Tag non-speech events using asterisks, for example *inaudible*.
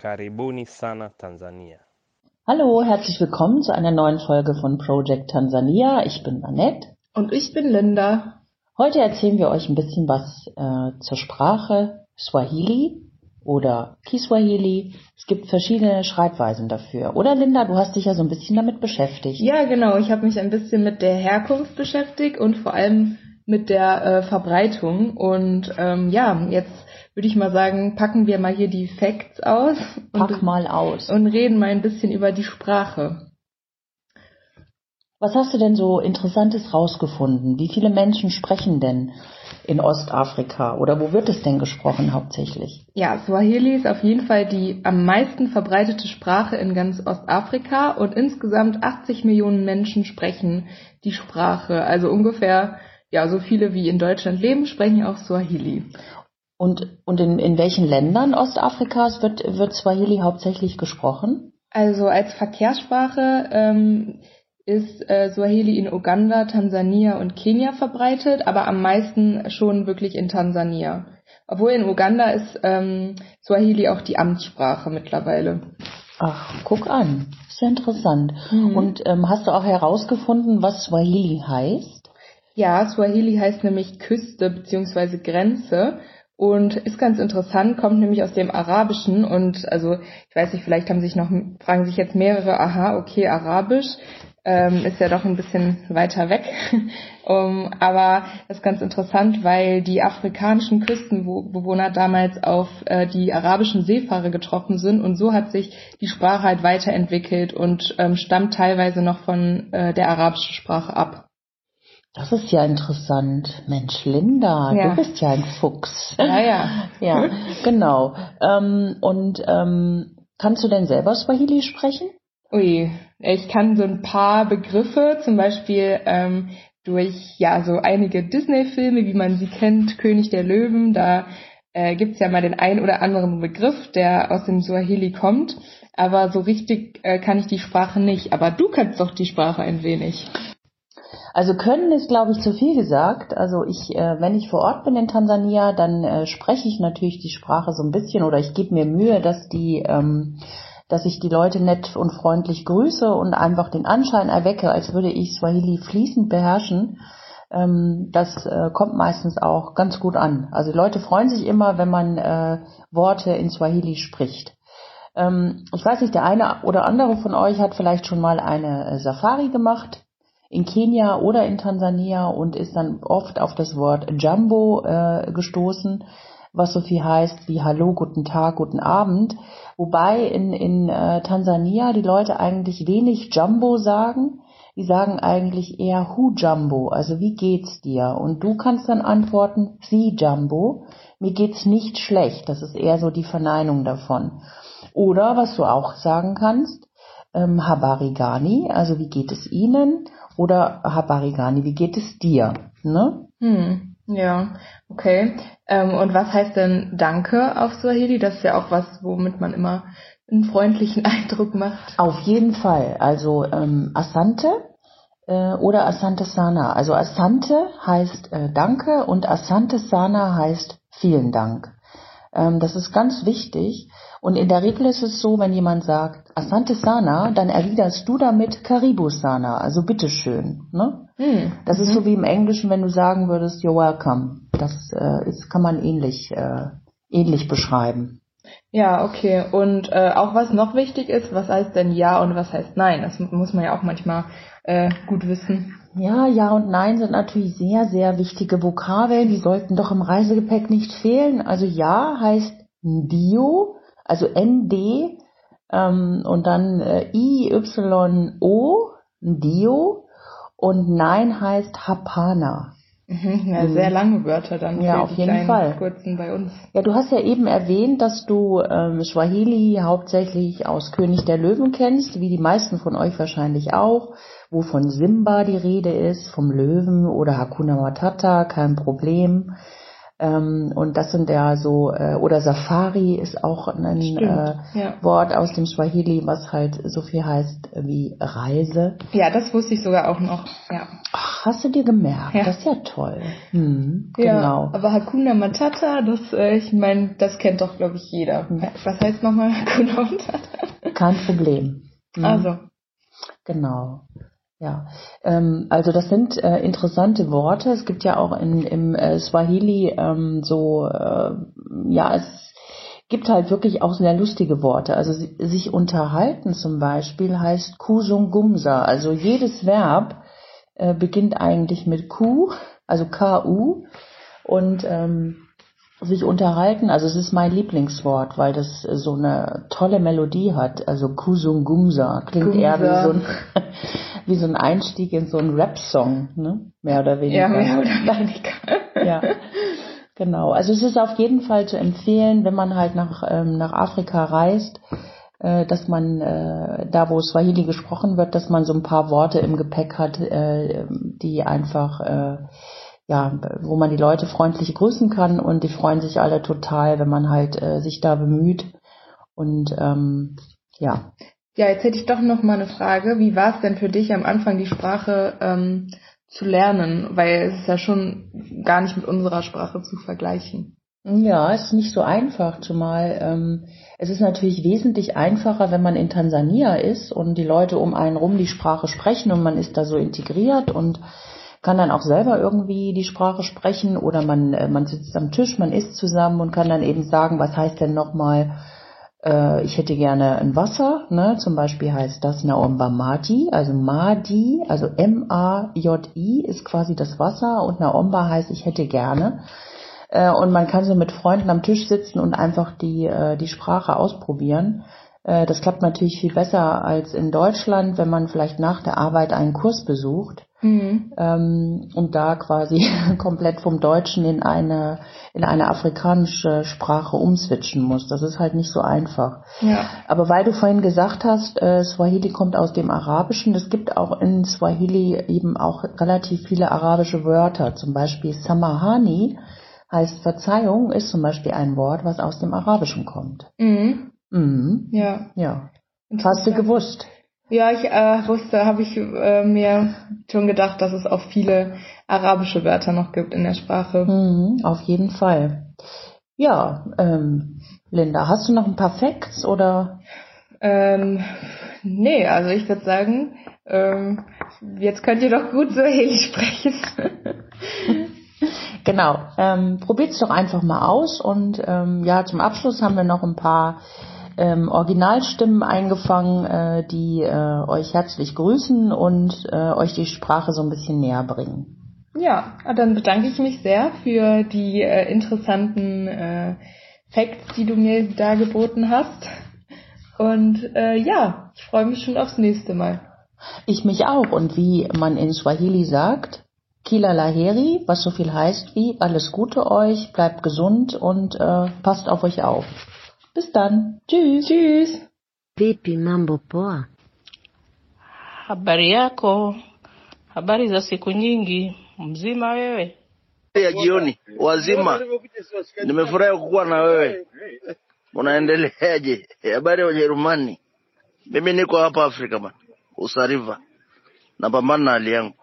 Karibuni sana Tansania. Hallo, herzlich willkommen zu einer neuen Folge von Project Tansania. Ich bin Annette. Und ich bin Linda. Heute erzählen wir euch ein bisschen was äh, zur Sprache Swahili oder Kiswahili. Es gibt verschiedene Schreibweisen dafür. Oder Linda, du hast dich ja so ein bisschen damit beschäftigt. Ja, genau. Ich habe mich ein bisschen mit der Herkunft beschäftigt und vor allem mit der äh, Verbreitung. Und ähm, ja, jetzt würde ich mal sagen, packen wir mal hier die Facts aus. Pack und, mal aus. Und reden mal ein bisschen über die Sprache. Was hast du denn so Interessantes rausgefunden? Wie viele Menschen sprechen denn in Ostafrika oder wo wird es denn gesprochen hauptsächlich? Ja, Swahili ist auf jeden Fall die am meisten verbreitete Sprache in ganz Ostafrika und insgesamt 80 Millionen Menschen sprechen die Sprache. Also ungefähr ja, so viele wie in Deutschland leben, sprechen auch Swahili. Und, und in, in welchen Ländern Ostafrikas wird, wird Swahili hauptsächlich gesprochen? Also als Verkehrssprache ähm, ist äh, Swahili in Uganda, Tansania und Kenia verbreitet, aber am meisten schon wirklich in Tansania. Obwohl in Uganda ist ähm, Swahili auch die Amtssprache mittlerweile. Ach, guck an. Ist ja interessant. Mhm. Und ähm, hast du auch herausgefunden, was Swahili heißt? Ja, Swahili heißt nämlich Küste bzw. Grenze und ist ganz interessant, kommt nämlich aus dem Arabischen und also ich weiß nicht, vielleicht haben sich noch fragen sich jetzt mehrere, aha, okay, Arabisch ähm, ist ja doch ein bisschen weiter weg, *laughs* um, aber das ist ganz interessant, weil die afrikanischen Küstenbewohner damals auf äh, die arabischen Seefahrer getroffen sind und so hat sich die Sprache halt weiterentwickelt und ähm, stammt teilweise noch von äh, der arabischen Sprache ab. Das ist ja interessant. Mensch, Linda, ja. du bist ja ein Fuchs. Ja, ja. *laughs* ja, genau. Ähm, und ähm, kannst du denn selber Swahili sprechen? Ui, ich kann so ein paar Begriffe, zum Beispiel ähm, durch ja so einige Disney-Filme, wie man sie kennt, König der Löwen, da äh, gibt's ja mal den ein oder anderen Begriff, der aus dem Swahili kommt. Aber so richtig äh, kann ich die Sprache nicht. Aber du kannst doch die Sprache ein wenig. Also können ist, glaube ich, zu viel gesagt. Also ich, äh, wenn ich vor Ort bin in Tansania, dann äh, spreche ich natürlich die Sprache so ein bisschen oder ich gebe mir Mühe, dass die, ähm, dass ich die Leute nett und freundlich grüße und einfach den Anschein erwecke, als würde ich Swahili fließend beherrschen. Ähm, das äh, kommt meistens auch ganz gut an. Also Leute freuen sich immer, wenn man äh, Worte in Swahili spricht. Ähm, ich weiß nicht, der eine oder andere von euch hat vielleicht schon mal eine äh, Safari gemacht in Kenia oder in Tansania und ist dann oft auf das Wort Jumbo äh, gestoßen, was so viel heißt wie Hallo, guten Tag, guten Abend. Wobei in, in äh, Tansania die Leute eigentlich wenig Jumbo sagen. Die sagen eigentlich eher Hu Jumbo, also wie geht's dir? Und du kannst dann antworten, Sie Jumbo, mir geht's nicht schlecht. Das ist eher so die Verneinung davon. Oder was du auch sagen kannst, ähm, Habarigani, also wie geht es Ihnen? Oder Habarigani, wie geht es dir? Ne? Hm, ja, okay. Ähm, und was heißt denn Danke auf Swahili? Das ist ja auch was, womit man immer einen freundlichen *laughs* Eindruck macht. Auf jeden Fall. Also ähm, Asante äh, oder Asante Sana. Also Asante heißt äh, Danke und Asante Sana heißt vielen Dank. Ähm, das ist ganz wichtig. Und in der Regel ist es so, wenn jemand sagt Asante Sana, dann erwiderst du damit Karibu Sana, also bitteschön. Ne? Mhm. Das ist so mhm. wie im Englischen, wenn du sagen würdest You're welcome. Das äh, ist, kann man ähnlich, äh, ähnlich beschreiben. Ja, okay. Und äh, auch was noch wichtig ist, was heißt denn Ja und was heißt Nein? Das muss man ja auch manchmal äh, gut wissen. Ja, Ja und Nein sind natürlich sehr, sehr wichtige Vokabeln. Die sollten doch im Reisegepäck nicht fehlen. Also Ja heißt Dio also ND ähm, und dann äh, IYO, Dio und Nein heißt Hapana. Mhm, ja, sehr lange Wörter dann. Ja, auf jeden Fall. Kurzen bei uns. Ja, du hast ja eben erwähnt, dass du ähm, Swahili hauptsächlich aus König der Löwen kennst, wie die meisten von euch wahrscheinlich auch, wo von Simba die Rede ist, vom Löwen oder Hakuna Matata, kein Problem. Ähm, und das sind ja so, äh, oder Safari ist auch ein äh, ja. Wort aus dem Swahili, was halt so viel heißt wie Reise. Ja, das wusste ich sogar auch noch. Ja. Ach, hast du dir gemerkt? Ja. Das ist ja toll. Hm, Ja, genau. aber Hakuna Matata, das, äh, ich meine, das kennt doch, glaube ich, jeder. Was heißt nochmal *laughs* Hakuna Matata? Kein Problem. Hm. Also, Genau. Ja, ähm, also das sind äh, interessante Worte. Es gibt ja auch in, im äh, Swahili ähm, so, äh, ja, es gibt halt wirklich auch sehr lustige Worte. Also si- sich unterhalten zum Beispiel heißt Kusungumsa. Also jedes Verb äh, beginnt eigentlich mit Ku, also K-U und ähm, sich unterhalten, also es ist mein Lieblingswort, weil das so eine tolle Melodie hat. Also Kusungumsa klingt eher wie Gumsa. so, ein, *laughs* wie so ein Einstieg in so einen Rap-Song, ne? Mehr oder weniger. ja, mehr oder weniger. Ja, genau. Also es ist auf jeden Fall zu empfehlen, wenn man halt nach, ähm, nach Afrika reist, äh, dass man äh, da, wo Swahili gesprochen wird, dass man so ein paar Worte im Gepäck hat, äh, die einfach, äh, ja, wo man die Leute freundlich grüßen kann und die freuen sich alle total, wenn man halt äh, sich da bemüht. Und ähm, ja, Ja, jetzt hätte ich doch noch mal eine Frage. Wie war es denn für dich am Anfang, die Sprache ähm, zu lernen? Weil es ist ja schon gar nicht mit unserer Sprache zu vergleichen. Ja, es ist nicht so einfach, zumal ähm, es ist natürlich wesentlich einfacher, wenn man in Tansania ist und die Leute um einen rum die Sprache sprechen und man ist da so integriert und kann dann auch selber irgendwie die Sprache sprechen oder man, äh, man sitzt am Tisch, man isst zusammen und kann dann eben sagen, was heißt denn nochmal, äh, ich hätte gerne ein Wasser, ne? zum Beispiel heißt das Naomba Madi, also Madi, also M-A-J-I ist quasi das Wasser und Naomba heißt, ich hätte gerne. Äh, und man kann so mit Freunden am Tisch sitzen und einfach die, äh, die Sprache ausprobieren. Äh, das klappt natürlich viel besser als in Deutschland, wenn man vielleicht nach der Arbeit einen Kurs besucht Mhm. ähm, und da quasi *laughs* komplett vom Deutschen in eine in eine afrikanische Sprache umswitchen muss. Das ist halt nicht so einfach. Ja. Aber weil du vorhin gesagt hast, äh, Swahili kommt aus dem Arabischen, es gibt auch in Swahili eben auch relativ viele arabische Wörter. Zum Beispiel Samahani heißt Verzeihung, ist zum Beispiel ein Wort, was aus dem Arabischen kommt. Mhm. Mhm. Ja. Hast du gewusst? Ja, ich äh, wusste, habe ich äh, mir schon gedacht, dass es auch viele arabische Wörter noch gibt in der Sprache. Mhm, auf jeden Fall. Ja, ähm, Linda, hast du noch ein paar Facts oder? Ähm, nee, also ich würde sagen, ähm, jetzt könnt ihr doch gut Swahili sprechen. *laughs* Genau, ähm, probiert's doch einfach mal aus und ähm, ja, zum Abschluss haben wir noch ein paar ähm, Originalstimmen eingefangen, äh, die äh, euch herzlich grüßen und äh, euch die Sprache so ein bisschen näher bringen. ja, dann bedanke ich mich sehr für die äh, interessanten äh, Facts, die du mir dargeboten hast. Und äh, ja, ich freue mich schon aufs nächste Mal. Ich mich auch und wie man in Swahili sagt, Kila Laheri, was so viel heißt wie alles Gute euch, bleibt gesund und äh, passt auf euch auf. Bis dann. Tschüss. Tschüss. Vipi, mambo poa? Habari yako? Habari za siku nyingi? Mzima wewe? ya jioni wazima. Nimefurahi kukuwa na wewe. Unaendeleaje? Habari ya Ujerumani? Mimi niko hapa Afrika bana, Usariva, napambana na hali yangu.